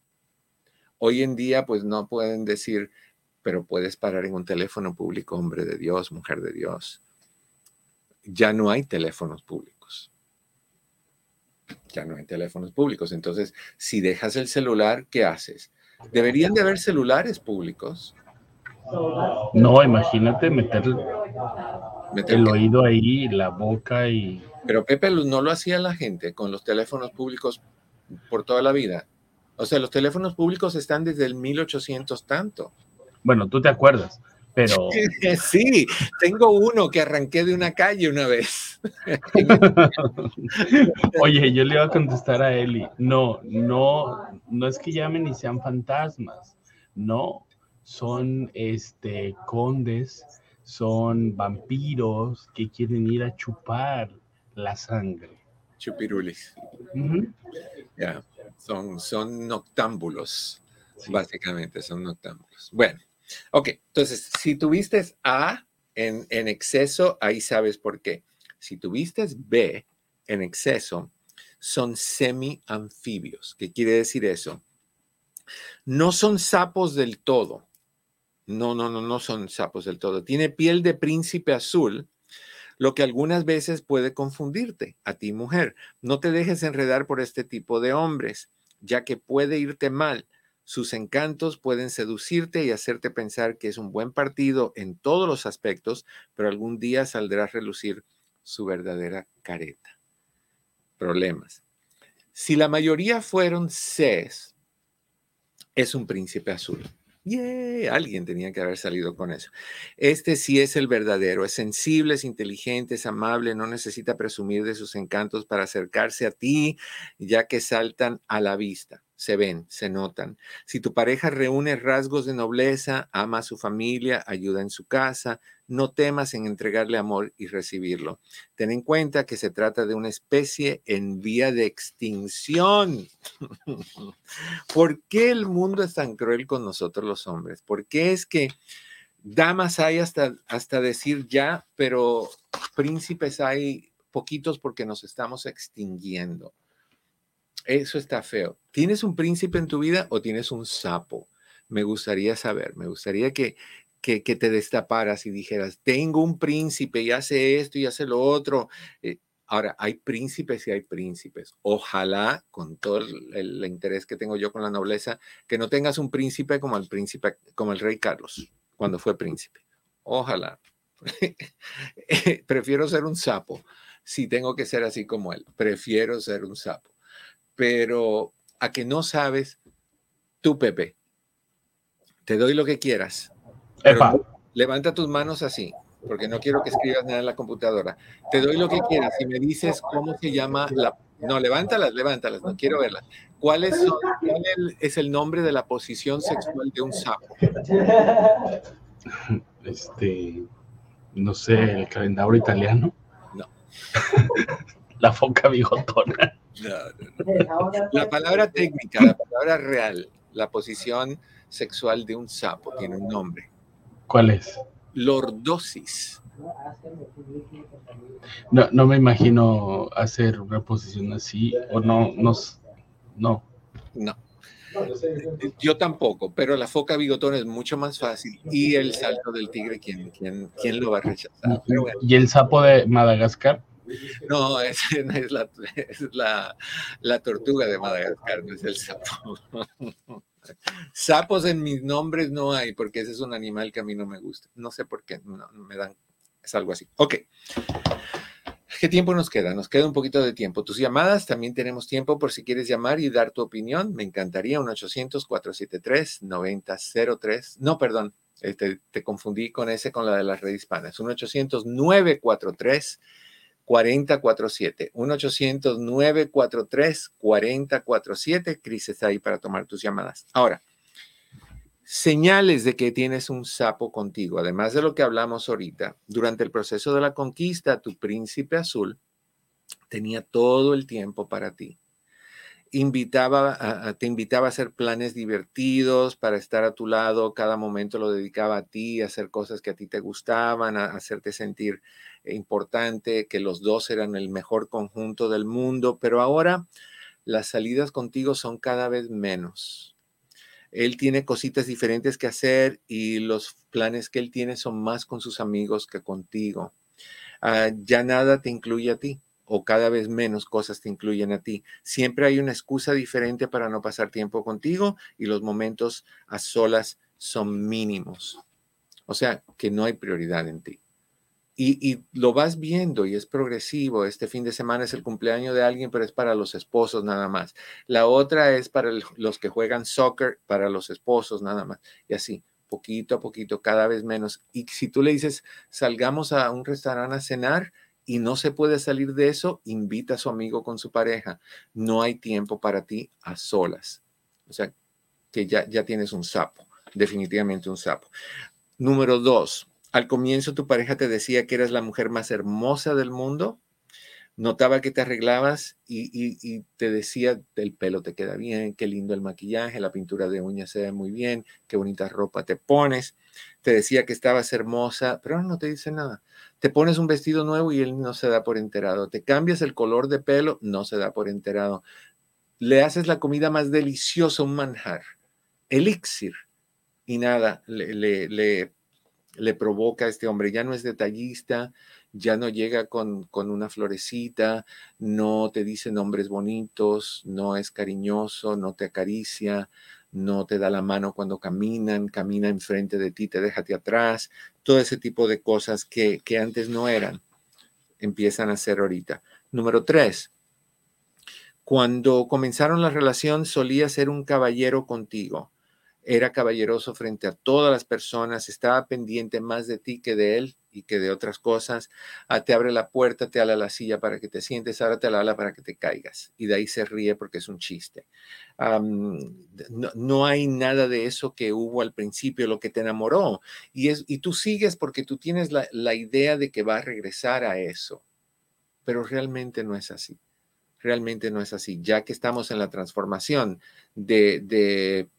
Hoy en día, pues no pueden decir, pero puedes parar en un teléfono público, hombre de Dios, mujer de Dios. Ya no hay teléfonos públicos. Ya no hay teléfonos públicos. Entonces, si dejas el celular, ¿qué haces? Deberían de haber celulares públicos. No, imagínate meter, el oído ahí, la boca y... Pero Pepe no lo hacía la gente con los teléfonos públicos por toda la vida. O sea, los teléfonos públicos están desde el 1800 tanto. Bueno, tú te acuerdas, pero... Sí, tengo uno que arranqué de una calle una vez. Oye, yo le iba a contestar a Eli, no, no, no es que llamen y sean fantasmas, no, son este condes, son vampiros que quieren ir a chupar la sangre. Chupirulis. Ya son, son noctámbulos, básicamente son noctámbulos. Bueno, ok, entonces, si tuviste A en, en exceso, ahí sabes por qué. Si tuviste B en exceso, son semi-anfibios. ¿Qué quiere decir eso? No son sapos del todo. No, no, no, no son sapos del todo. Tiene piel de príncipe azul, lo que algunas veces puede confundirte a ti mujer. No te dejes enredar por este tipo de hombres, ya que puede irte mal. Sus encantos pueden seducirte y hacerte pensar que es un buen partido en todos los aspectos, pero algún día saldrá a relucir su verdadera careta. Problemas. Si la mayoría fueron Cs, es un príncipe azul. Yeah, alguien tenía que haber salido con eso. Este sí es el verdadero, es sensible, es inteligente, es amable, no necesita presumir de sus encantos para acercarse a ti, ya que saltan a la vista se ven, se notan. Si tu pareja reúne rasgos de nobleza, ama a su familia, ayuda en su casa, no temas en entregarle amor y recibirlo. Ten en cuenta que se trata de una especie en vía de extinción. ¿Por qué el mundo es tan cruel con nosotros los hombres? ¿Por qué es que damas hay hasta, hasta decir ya, pero príncipes hay poquitos porque nos estamos extinguiendo? Eso está feo. ¿Tienes un príncipe en tu vida o tienes un sapo? Me gustaría saber, me gustaría que, que, te destaparas y dijeras, tengo un príncipe y hace esto y hace lo otro. Eh, ahora, hay príncipes y hay príncipes. Ojalá, con todo el, el, interés que tengo yo con la nobleza, que no tengas un príncipe como el príncipe, como el rey Carlos, cuando fue príncipe. Ojalá. Prefiero ser un sapo. Si tengo que ser así como él, prefiero ser un sapo pero a que no sabes, tú, Pepe, te doy lo que quieras. Levanta tus manos así, porque no quiero que escribas nada en la computadora. Te doy lo que quieras y me dices cómo se llama la... No, levántalas, levántalas, no quiero verlas. ¿Cuál es, ¿Cuál es el nombre de la posición sexual de un sapo? Este, no sé, el calendario italiano. No. la foca bigotona. La palabra técnica, la palabra real, la posición sexual de un sapo tiene un nombre. ¿Cuál es? Lordosis. No, no me imagino hacer una posición así, o no, no, no. No. Yo tampoco, pero la foca bigotona es mucho más fácil y el salto del tigre, ¿quién, quién, quién lo va a rechazar? ¿Y el sapo de Madagascar? No, es, es, la, es la, la, tortuga de Madagascar, no es el sapo. Sapos en mis nombres no hay, porque ese es un animal que a mí no me gusta. No sé por qué, me dan, es algo así. Ok. ¿Qué tiempo nos queda? Nos queda un poquito de tiempo. Tus llamadas, también tenemos tiempo por si quieres llamar y dar tu opinión. Me encantaría un 800-473-9003. No, perdón, te, este, te, confundí con ese, con la de las redes hispanas. Un 800-943. 4047. 1-800-943-4047. Cris está ahí para tomar tus llamadas. Ahora, señales de que tienes un sapo contigo, además de lo que hablamos ahorita, durante el proceso de la conquista, tu príncipe azul tenía todo el tiempo para ti invitaba te invitaba a hacer planes divertidos para estar a tu lado, cada momento lo dedicaba a ti, a hacer cosas que a ti te gustaban, a, hacerte sentir importante, que los dos eran el mejor conjunto del mundo, pero ahora las salidas contigo son cada vez menos. Él tiene cositas diferentes que hacer y los planes que él tiene son más con sus amigos que contigo. Ah, ya nada te incluye a ti o cada vez menos cosas te incluyen a ti. Siempre hay una excusa diferente para no pasar tiempo contigo y los momentos a solas son mínimos. O sea, que no hay prioridad en ti. Y, lo vas viendo y es progresivo. Este fin de semana es el cumpleaños de alguien, pero es para los esposos nada más. La otra es para los que juegan soccer, para los esposos nada más. Y así, poquito a poquito, cada vez menos. Y si tú le dices, salgamos a un restaurante a cenar, y no se puede salir de eso, invita a su amigo con su pareja. No hay tiempo para ti a solas. O sea, que ya, ya tienes un sapo, definitivamente un sapo. Número dos, al comienzo tu pareja te decía que eras la mujer más hermosa del mundo notaba que te arreglabas y, te decía, el pelo te queda bien, qué lindo el maquillaje, la pintura de uñas se ve muy bien, qué bonita ropa te pones. Te decía que estabas hermosa, pero no te dice nada. Te pones un vestido nuevo y él no se da por enterado. Te cambias el color de pelo, no se da por enterado. Le haces la comida más deliciosa, un manjar, elixir, y nada, le, le, le, le provoca a este hombre. Ya no es detallista, ya no llega con, una florecita, no te dice nombres bonitos, no es cariñoso, no te acaricia, no te da la mano cuando caminan, camina enfrente de ti, te déjate atrás, todo ese tipo de cosas que, que antes no eran, empiezan a ser ahorita. Número tres, cuando comenzaron la relación solía ser un caballero contigo era caballeroso frente a todas las personas, estaba pendiente más de ti que de él y que de otras cosas. Ah, te abre la puerta, te ala la silla para que te sientes, ahora te la ala para que te caigas. Y de ahí se ríe porque es un chiste. no, hay nada de eso que hubo al principio, lo que te enamoró. Y, es, y tú sigues porque tú tienes la, idea de que va a regresar a eso. Pero realmente no es así. Realmente no es así. Ya que estamos en la transformación de, de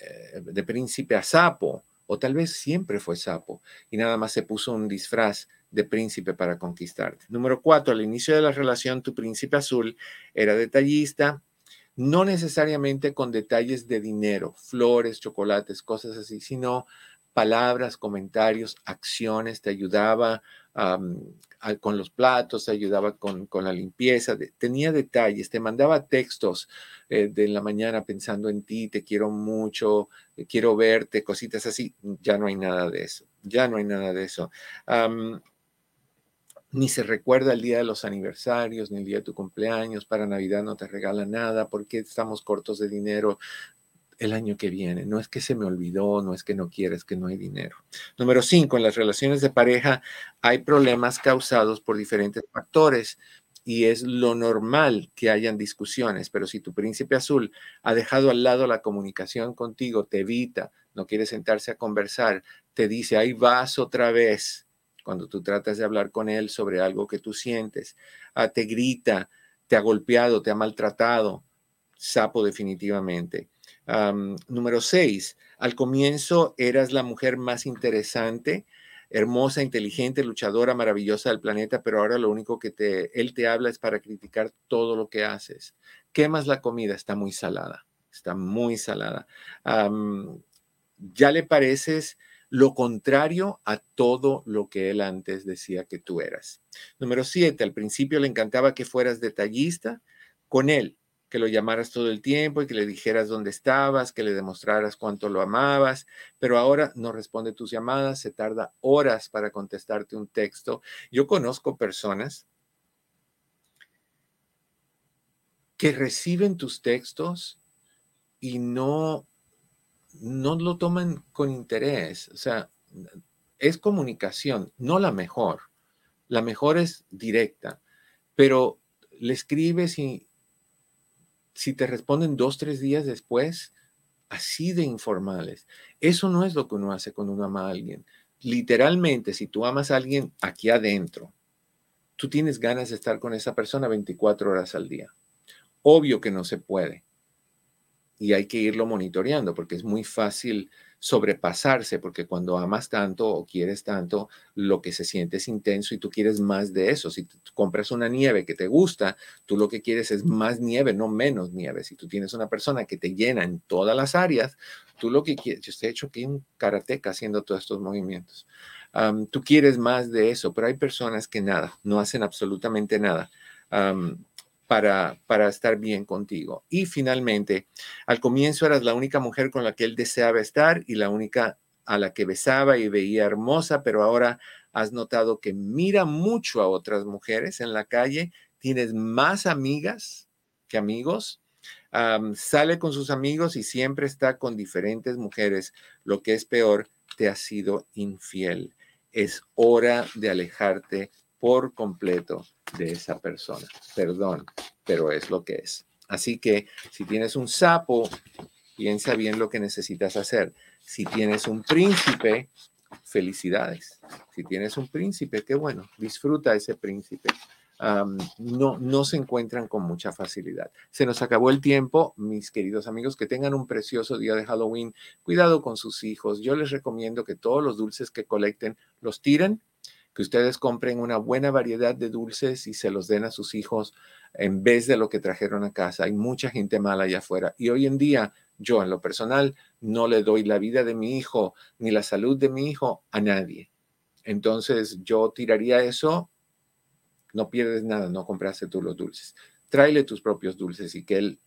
eh, de príncipe a sapo, o tal vez siempre fue sapo y nada más se puso un disfraz de príncipe para conquistarte. Número cuatro, al inicio de la relación, tu príncipe azul era detallista, no necesariamente con detalles de dinero, flores, chocolates, cosas así, sino palabras, comentarios, acciones, te ayudaba con los platos, te ayudaba con, la limpieza, tenía detalles, te mandaba textos eh, de la mañana pensando en ti, te quiero mucho, eh, quiero verte, cositas así, ya no hay nada de eso, ya no hay nada de eso. ni se recuerda el día de los aniversarios, ni el día de tu cumpleaños, para Navidad no te regala nada porque estamos cortos de dinero, el año que viene. No es que se me olvidó, no es que no quieres, que no hay dinero. Número cinco, en las relaciones de pareja hay problemas causados por diferentes factores y es lo normal que hayan discusiones, pero si tu príncipe azul ha dejado al lado la comunicación contigo, te evita, no quiere sentarse a conversar, te dice, ahí vas otra vez, cuando tú tratas de hablar con él sobre algo que tú sientes, ah, te grita, te ha golpeado, te ha maltratado, sapo definitivamente número seis, al comienzo eras la mujer más interesante, hermosa, inteligente, luchadora, maravillosa del planeta, pero ahora lo único que él te habla es para criticar todo lo que haces. Quemas la comida, está muy salada, está muy salada. ya le pareces lo contrario a todo lo que él antes decía que tú eras. Número siete, al principio le encantaba que fueras detallista con él que lo llamaras todo el tiempo y que le dijeras dónde estabas, que le demostraras cuánto lo amabas, pero ahora no responde tus llamadas, se tarda horas para contestarte un texto. Yo conozco personas que reciben tus textos y no, no lo toman con interés. O sea, es comunicación, no la mejor. La mejor es directa, pero le escribes y si te responden dos, tres días después, así de informales. Eso no es lo que uno hace cuando uno ama a alguien. Literalmente, si tú amas a alguien aquí adentro, tú tienes ganas de estar con esa persona 24 horas al día. Obvio que no se puede. Y hay que irlo monitoreando porque es muy fácil sobrepasarse, porque cuando amas tanto o quieres tanto, lo que se siente es intenso y tú quieres más de eso. Si compras una nieve que te gusta, tú lo que quieres es más nieve, no menos nieve. Si tú tienes una persona que te llena en todas las áreas, tú lo que quieres, yo estoy hecho aquí un karateca haciendo todos estos movimientos. tú quieres más de eso, pero hay personas que nada, no hacen absolutamente nada para, estar bien contigo. Y finalmente, al comienzo eras la única mujer con la que él deseaba estar y la única a la que besaba y veía hermosa, pero ahora has notado que mira mucho a otras mujeres en la calle, tienes más amigas que amigos, sale con sus amigos y siempre está con diferentes mujeres. Lo que es peor, te ha sido infiel. Es hora de alejarte por completo de esa persona. Perdón, pero es lo que es. Así que si tienes un sapo, piensa bien lo que necesitas hacer. Si tienes un príncipe, felicidades. Si tienes un príncipe, qué bueno, disfruta ese príncipe. no, no se encuentran con mucha facilidad. Se nos acabó el tiempo, mis queridos amigos, que tengan un precioso día de Halloween. Cuidado con sus hijos. Yo les recomiendo que todos los dulces que colecten los tiren ustedes compren una buena variedad de dulces y se los den a sus hijos en vez de lo que trajeron a casa. Hay mucha gente mala allá afuera. Y hoy en día, yo en lo personal, no le doy la vida de mi hijo ni la salud de mi hijo a nadie. Entonces, yo tiraría eso, no pierdes nada, no compraste tú los dulces. Tráele tus propios dulces y que él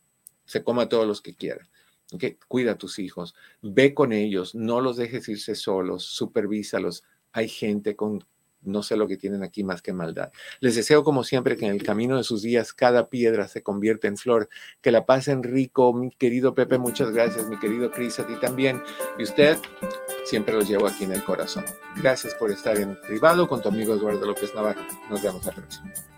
se coma todos los que quiera. ¿ok? Cuida a tus hijos, ve con ellos, no los dejes irse solos, supervísalos. Hay gente con no sé lo que tienen aquí más que maldad. Les deseo como siempre que en el camino de sus días cada piedra se convierta en flor, que la pasen rico, mi querido Pepe, muchas gracias, mi querido Cris, a ti también. Y usted, siempre los llevo aquí en el corazón. Gracias por estar en privado con tu amigo Eduardo López Navarro. Nos vemos la próxima.